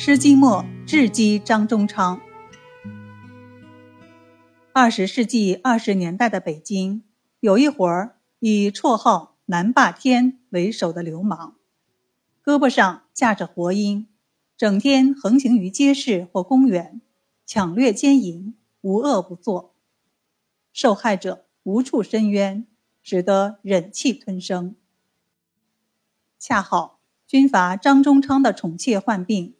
施金墨智击张宗昌。二十世纪二十年代的北京，有一伙儿以绰号“南霸天”为首的流氓，胳膊上架着活鹰，整天横行于街市或公园，抢掠奸淫，无恶不作。受害者无处申冤，只得忍气吞声。恰好军阀张宗昌的宠妾患病。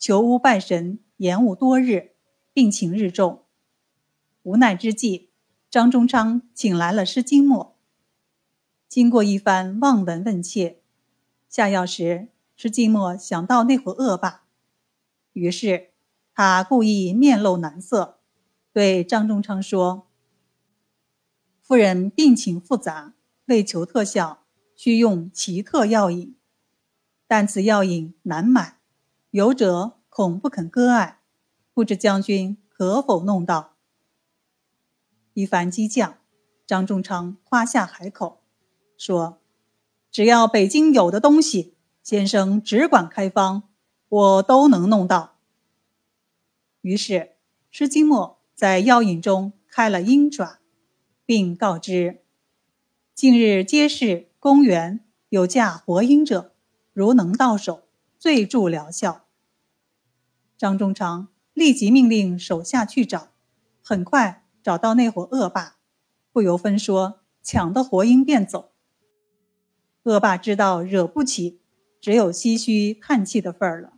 求巫拜神，延误多日，病情日重。无奈之际，张中昌请来了施金墨。经过一番望闻问切，下药时，施金墨想到那伙恶霸，于是他故意面露难色，对张中昌说：“夫人病情复杂，为求特效，需用奇特药引，但此药引难买。”有者恐不肯割爱，不知将军可否弄到？一番激将，张仲昌夸下海口，说：“只要北京有的东西，先生只管开方，我都能弄到。”于是施金墨在药引中开了鹰爪，并告知：“近日街市、公园有架活鹰者，如能到手。”最助疗效。张忠昌立即命令手下去找，很快找到那伙恶霸，不由分说抢的活鹰便走。恶霸知道惹不起，只有唏嘘叹气的份儿了。